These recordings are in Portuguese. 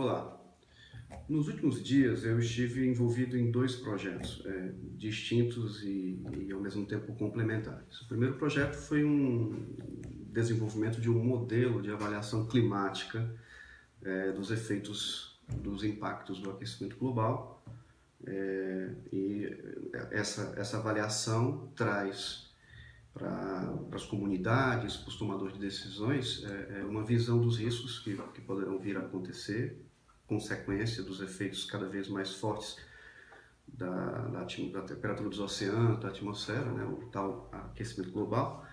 Olá. Nos últimos dias eu estive envolvido em dois projetos é, distintos e, e, ao mesmo tempo complementares. O primeiro projeto foi um desenvolvimento de um modelo de avaliação climática é, dos efeitos dos impactos do aquecimento global é, e essa, essa avaliação traz para as comunidades, para os tomadores de decisões, é, é, uma visão dos riscos que, que poderão vir a acontecer, consequência dos efeitos cada vez mais fortes da, da, da temperatura dos oceanos, da atmosfera, né, o tal aquecimento global.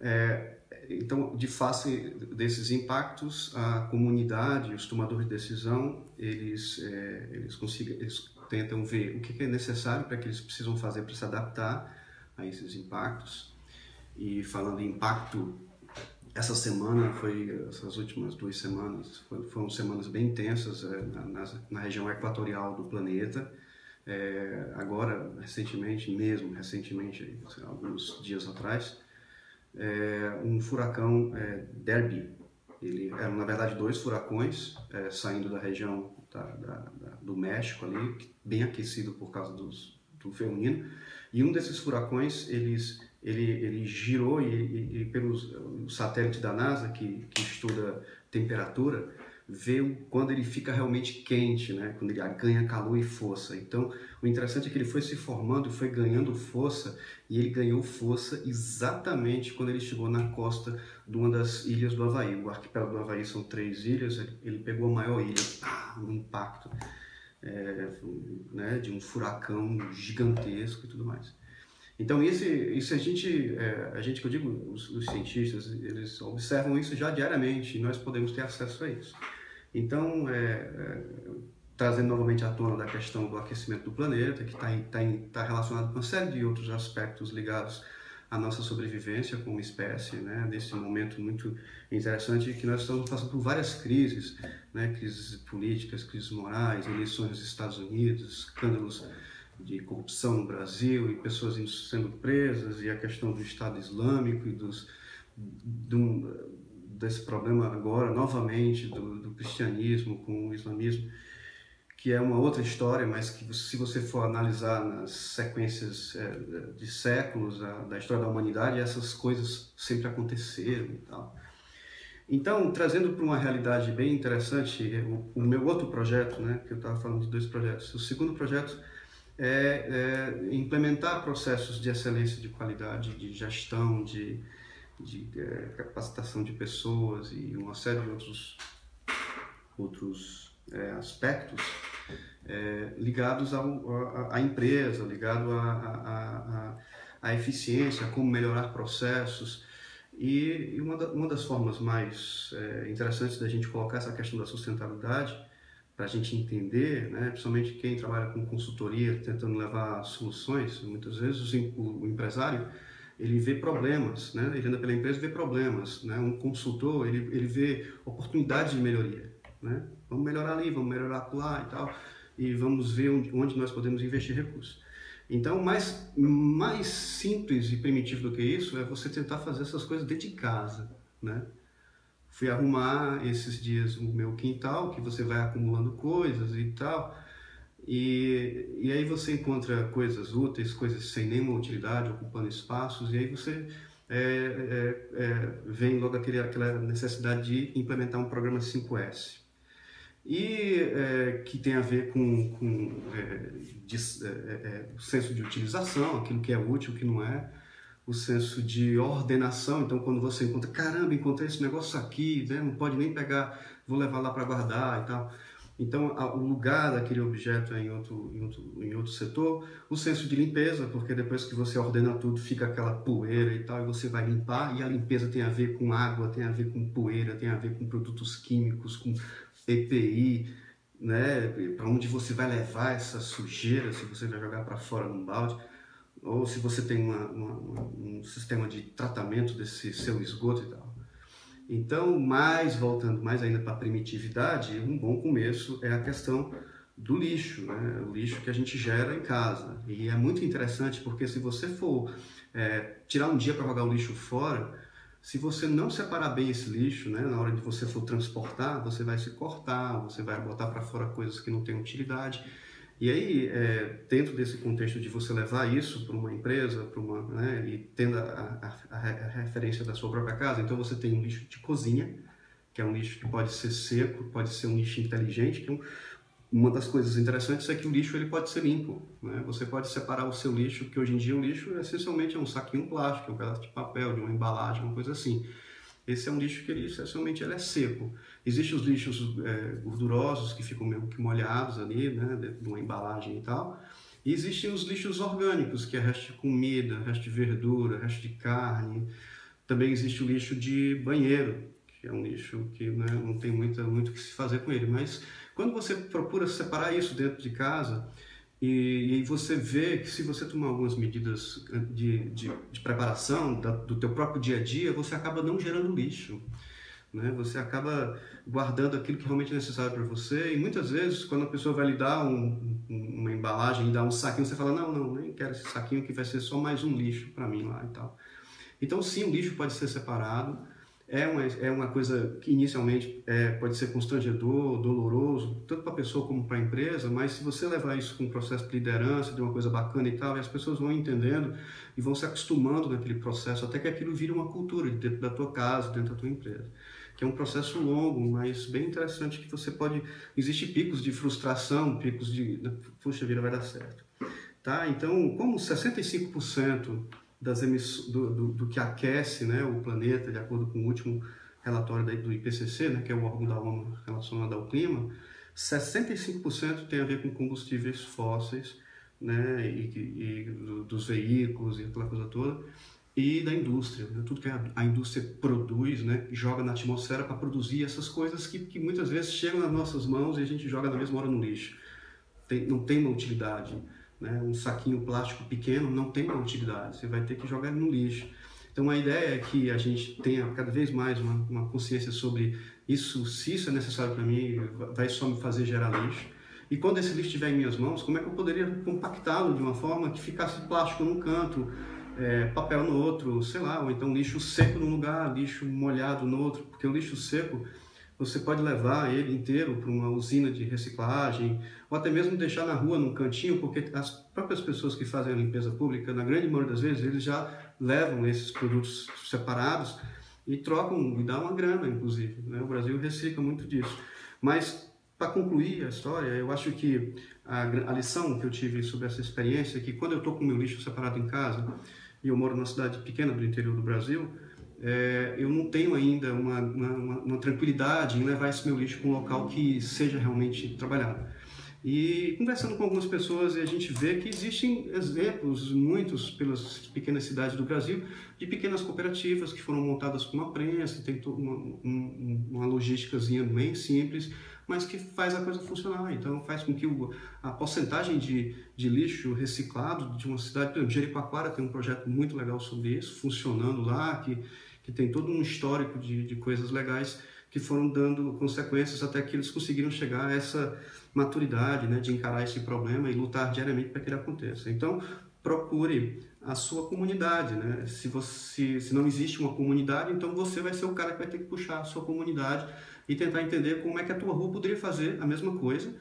É, então, de face desses impactos, a comunidade, os tomadores de decisão, eles, é, eles, consigam, eles tentam ver o que é necessário para que eles precisam fazer para se adaptar a esses impactos e falando em impacto, essa semana foi, essas últimas duas semanas, foram semanas bem intensas é, na, na, região equatorial do planeta. É, agora, recentemente, mesmo recentemente, alguns dias atrás, é, um furacão Derby. Ele eram, na verdade, dois furacões saindo da região da, da, da, do México ali, bem aquecido por causa dos, do feminino. E um desses furacões, eles ele, ele girou e, e, e pelos o satélite da NASA que, que estuda temperatura vê quando ele fica realmente quente, né? quando ele ganha calor e força. Então, o interessante é que ele foi se formando, foi ganhando força e ele ganhou força exatamente quando ele chegou na costa de uma das ilhas do Havaí. O arquipélago do Havaí são três ilhas, ele pegou a maior ilha, um impacto é, né, de um furacão gigantesco e tudo mais. Então, isso, isso a gente, é, a gente que eu digo, os, os, cientistas, eles observam isso já diariamente e nós podemos ter acesso a isso. Então, é, é, trazendo novamente à tona da questão do aquecimento do planeta, que está tá, tá relacionado com uma série de outros aspectos ligados à nossa sobrevivência como espécie, né? nesse momento muito interessante que nós estamos passando por várias crises, né? crises políticas, crises morais, eleições nos Estados Unidos, escândalos de corrupção no Brasil e pessoas sendo presas e a questão do Estado Islâmico e dos, do, desse problema agora novamente do, do, cristianismo com o islamismo que é uma outra história mas que se você for analisar nas sequências é, de séculos a, da história da humanidade essas coisas sempre aconteceram e tal. Então trazendo para uma realidade bem interessante o, o meu outro projeto né que eu estava falando de dois projetos. O segundo projeto é, é implementar processos de excelência de qualidade, de gestão, de, de é, capacitação de pessoas e uma série de outros, outros é, aspectos é, ligados à empresa, ligado à eficiência, a como melhorar processos. E, uma, uma, das formas mais é, interessantes da gente colocar essa questão da sustentabilidade para a gente entender, né, principalmente quem trabalha com consultoria, tentando levar soluções, muitas vezes o, empresário ele vê problemas, né, ele anda pela empresa e vê problemas, né, um consultor ele, ele vê oportunidades de melhoria, né, vamos melhorar ali, vamos melhorar lá e tal, e vamos ver onde, onde nós podemos investir recursos. Então, mais, mais simples e primitivo do que isso é você tentar fazer essas coisas dentro de casa, né? Fui arrumar esses dias o meu quintal, que você vai acumulando coisas e tal. E, e aí você encontra coisas úteis, coisas sem nenhuma utilidade, ocupando espaços, e aí você é, é, é, vem logo aquele, aquela necessidade de implementar um programa 5S. E é, que tem a ver com, com é, de, é, senso de utilização, aquilo que é útil, o que não é o senso de ordenação. Então, quando você encontra, caramba, encontrei esse negócio aqui, né? não pode nem pegar, vou levar lá para guardar e tal. Então, o lugar daquele objeto é em outro, em, outro, em outro setor. O senso de limpeza, porque depois que você ordena tudo, fica aquela poeira e tal, e você vai limpar. E a limpeza tem a ver com água, tem a ver com poeira, tem a ver com produtos químicos, com EPI, né? Para onde você vai levar essa sujeira, se você vai jogar para fora num balde ou se você tem uma, uma, um sistema de tratamento desse seu esgoto e tal. Então, mais voltando mais ainda para a primitividade, um bom começo é a questão do lixo, né? o lixo que a gente gera em casa. E é muito interessante porque se você for é, tirar um dia para jogar o lixo fora, Se você não separar bem esse lixo, né, na hora de você for transportar, você vai se cortar, você vai botar para fora coisas que não têm utilidade. E aí, é, dentro desse contexto de você levar isso para uma empresa, para uma, né, e tendo a, a, a, referência da sua própria casa, então você tem um lixo de cozinha, que é um lixo que pode ser seco, pode ser um lixo inteligente, que é um, uma das coisas interessantes é que o lixo ele pode ser limpo. Né? Você pode separar o seu lixo, porque hoje em dia o lixo essencialmente é um saquinho plástico, um pedaço de papel, de uma embalagem, uma coisa assim. Esse é um lixo que ele, essencialmente ele é seco. Existem os lixos é, gordurosos que ficam meio que molhados ali, né, de uma embalagem e tal. E existem os lixos orgânicos, que é resto de comida, resto de verdura, resto de carne. Também existe o lixo de banheiro, que é um lixo que né, não tem muito, muito o que se fazer com ele, mas quando você procura separar isso dentro de casa e, e você vê que se você tomar algumas medidas de, de, de preparação da, do teu próprio dia a dia, você acaba não gerando lixo. Né? Você acaba guardando aquilo que realmente é necessário para você e muitas vezes quando a pessoa vai lhe dar um, uma embalagem dar um saquinho, você fala, não, não, nem quero esse saquinho que vai ser só mais um lixo para mim lá e tal. Então sim, o lixo pode ser separado, é uma, é uma coisa que inicialmente é, pode ser constrangedor, doloroso, tanto para a pessoa como para a empresa, mas se você levar isso com um processo de liderança, de uma coisa bacana e tal, e as pessoas vão entendendo e vão se acostumando naquele processo, até que aquilo vire uma cultura dentro da tua casa, dentro da tua empresa. Que é um processo longo, mas bem interessante que você pode... Existem picos de frustração, picos de... Puxa vida, vai dar certo. Tá? Então, como 65% das emiss... do, do, do, que aquece né, o planeta, de acordo com o último relatório do IPCC, né, que é o órgão da ONU relacionado ao clima, 65% tem a ver com combustíveis fósseis, né, e, e dos veículos e aquela coisa toda, e da indústria, né, tudo que a, indústria produz, né, joga na atmosfera para produzir essas coisas que, que muitas vezes chegam nas nossas mãos e a gente joga na mesma hora no lixo. Tem, não tem uma utilidade. Né? Um saquinho plástico pequeno não tem utilidade, você vai ter que jogar no lixo. Então a ideia é que a gente tenha cada vez mais uma, uma consciência sobre isso, se isso é necessário para mim, vai só me fazer gerar lixo. E quando esse lixo estiver em minhas mãos, como é que eu poderia compactá-lo de uma forma que ficasse plástico num canto, é, papel no outro, sei lá, ou então lixo seco num lugar, lixo molhado no outro, porque o lixo seco você pode levar ele inteiro para uma usina de reciclagem, ou até mesmo deixar na rua, num cantinho, porque as próprias pessoas que fazem a limpeza pública, na grande maioria das vezes, eles já levam esses produtos separados e trocam e dá uma grana, inclusive. Né? O Brasil recicla muito disso. Mas, para concluir a história, eu acho que a, a, lição que eu tive sobre essa experiência é que quando eu estou com meu lixo separado em casa, e eu moro numa cidade pequena do interior do Brasil, é, eu não tenho ainda uma, uma, uma, tranquilidade em levar esse meu lixo para um local que seja realmente trabalhado. E conversando com algumas pessoas, a gente vê que existem exemplos, muitos pelas pequenas cidades do Brasil, de pequenas cooperativas que foram montadas com uma prensa, tem uma, uma, logísticazinha bem simples, mas que faz a coisa funcionar. Então faz com que o, a porcentagem de, de lixo reciclado de uma cidade, por exemplo, Jericoacoara tem um projeto muito legal sobre isso, funcionando lá, que, que tem todo um histórico de, de coisas legais que foram dando consequências até que eles conseguiram chegar a essa maturidade né, de encarar esse problema e lutar diariamente para que ele aconteça. Então, procure a sua comunidade, né? Se você se não existe uma comunidade, então você vai ser o cara que vai ter que puxar a sua comunidade e tentar entender como é que a tua rua poderia fazer a mesma coisa,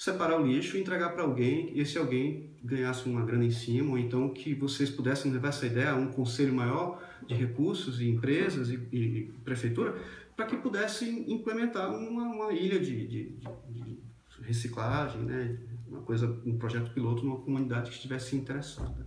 separar o lixo e entregar para alguém, e se alguém ganhasse uma grana em cima, ou então que vocês pudessem levar essa ideia a um conselho maior de recursos e empresas e, e prefeitura, para que pudessem implementar uma, uma ilha de, de, de, reciclagem, né? uma coisa, um projeto piloto numa comunidade que estivesse interessada.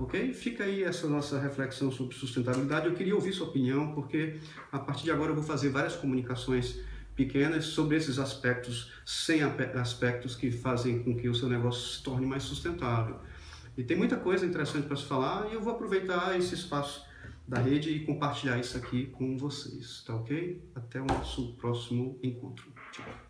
Ok? Fica aí essa nossa reflexão sobre sustentabilidade. Eu queria ouvir sua opinião, porque a partir de agora eu vou fazer várias comunicações pequenas sobre esses aspectos, sem aspectos que fazem com que o seu negócio se torne mais sustentável. E tem muita coisa interessante para se falar e eu vou aproveitar esse espaço da rede e compartilhar isso aqui com vocês, tá ok? Até o nosso próximo encontro. Tchau.